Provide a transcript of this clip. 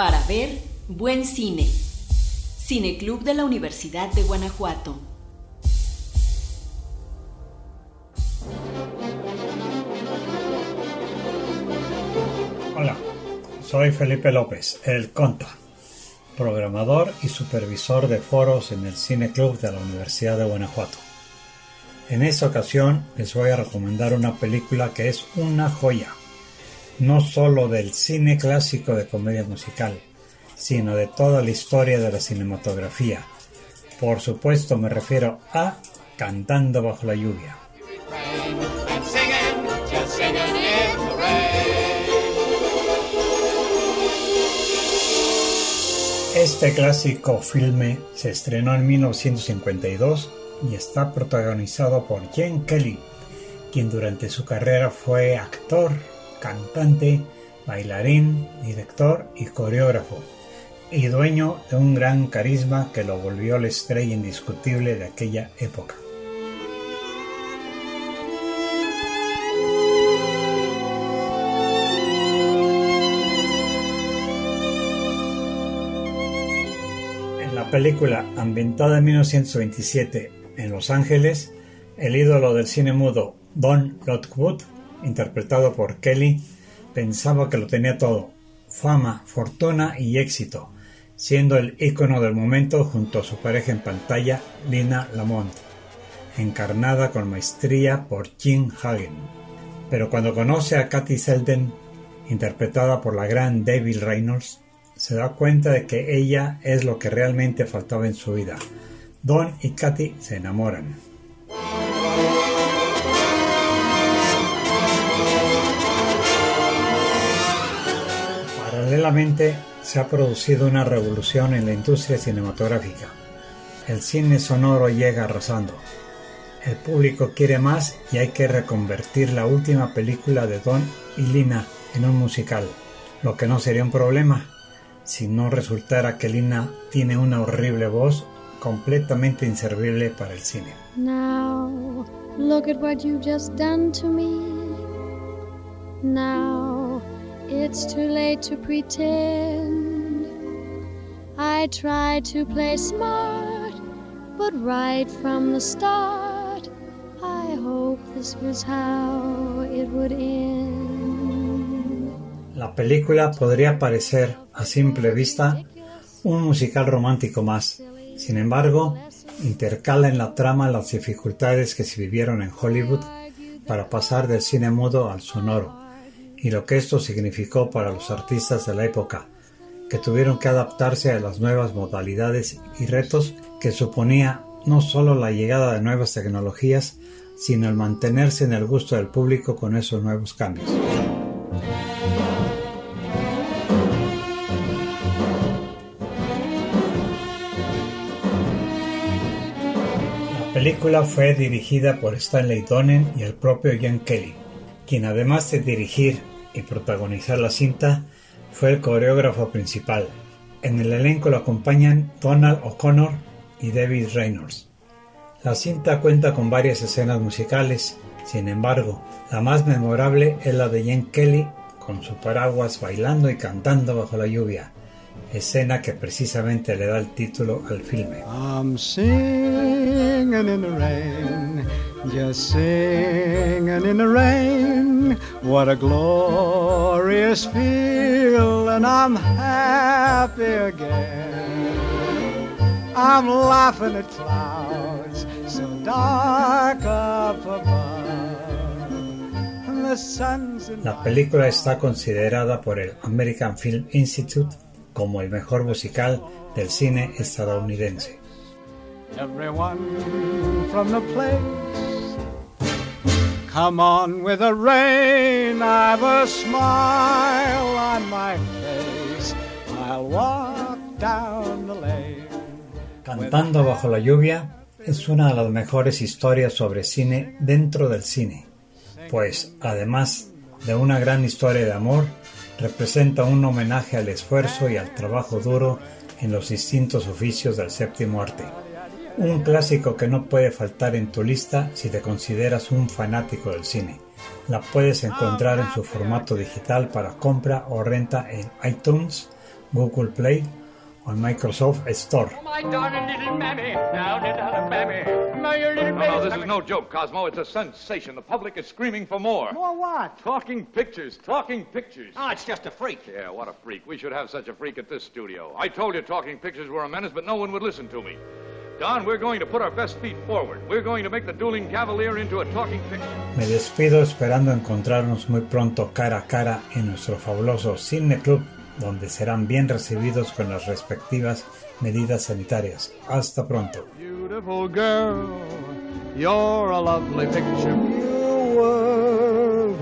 Para ver buen cine. Cineclub de la Universidad de Guanajuato. Hola, soy Felipe López, el Conta, programador y supervisor de foros en el Cineclub de la Universidad de Guanajuato. En esta ocasión les voy a recomendar una película que es una joya, no solo del cine clásico de comedia musical, sino de toda la historia de la cinematografía. Por supuesto me refiero a Cantando bajo la lluvia. Este clásico filme se estrenó en 1952 y está protagonizado por Jen Kelly, quien durante su carrera fue actor, cantante, bailarín, director y coreógrafo, y dueño de un gran carisma que lo volvió la estrella indiscutible de aquella época. En la película ambientada en 1927 en Los Ángeles, el ídolo del cine mudo Don Lockwood, interpretado por Kelly, pensaba que lo tenía todo, fama, fortuna y éxito, siendo el ícono del momento junto a su pareja en pantalla, Lina Lamont, encarnada con maestría por Jim Hagen. Pero cuando conoce a Kathy Selden, interpretada por la gran Debbie Reynolds, se da cuenta de que ella es lo que realmente faltaba en su vida. Don y Kathy se enamoran. Paralelamente, se ha producido una revolución en la industria cinematográfica. El cine sonoro llega arrasando. El público quiere más y hay que reconvertir la última película de Don y Lina en un musical, lo que no sería un problema si no resultara que Lina tiene una horrible voz completamente inservible para el cine. Now, look at what just done to me. Now, it's too late to pretend. I tried to play smart, but right from the start, I hope this was how it would end. La película podría parecer, a simple vista, un musical romántico más. Sin embargo, intercala en la trama las dificultades que se vivieron en Hollywood para pasar del cine mudo al sonoro, y lo que esto significó para los artistas de la época, que tuvieron que adaptarse a las nuevas modalidades y retos que suponía no solo la llegada de nuevas tecnologías, sino el mantenerse en el gusto del público con esos nuevos cambios. La película fue dirigida por Stanley Donen y el propio Jan Kelly, quien además de dirigir y protagonizar la cinta, fue el coreógrafo principal. En el elenco lo acompañan Donald O'Connor y David Reynolds. La cinta cuenta con varias escenas musicales, sin embargo, la más memorable es la de Jen Kelly con su paraguas bailando y cantando bajo la lluvia, escena que precisamente le da el título al filme. I'm singing in the rain, just singing in the rain. What a glorious feeling, I'm happy again. I'm laughing at clouds so dark up above. The sun's La película está considerada por el American Film Institute como el mejor musical del cine estadounidense. Everyone from the place. Come on with the rain, I've a smile on my face. I'll walk down the lane. Cantando bajo la lluvia es una de las mejores historias sobre cine dentro del cine, pues además de una gran historia de amor, representa un homenaje al esfuerzo y al trabajo duro en los distintos oficios del séptimo arte. Un clásico que no puede faltar en tu lista si te consideras un fanático del cine. La puedes encontrar en su formato digital para compra o renta en iTunes Google Play o en Microsoft Store. No, no, this is no joke, Cosmo. It's a sensation. The public is screaming for more. More what? Talking pictures, talking pictures. Oh, it's just a freak. Yeah, what a freak. We should have such a freak at this studio. I told you talking pictures were a menace, but no one would listen to me. Don, we're going to put our best feet forward. We're going to make the dueling cavalier into a talking picture. Me despido esperando encontrarnos muy pronto cara a cara en nuestro fabuloso Cine Club, donde serán bien recibidos con las respectivas medidas sanitarias. Hasta pronto. Beautiful girl, you're a lovely picture. You were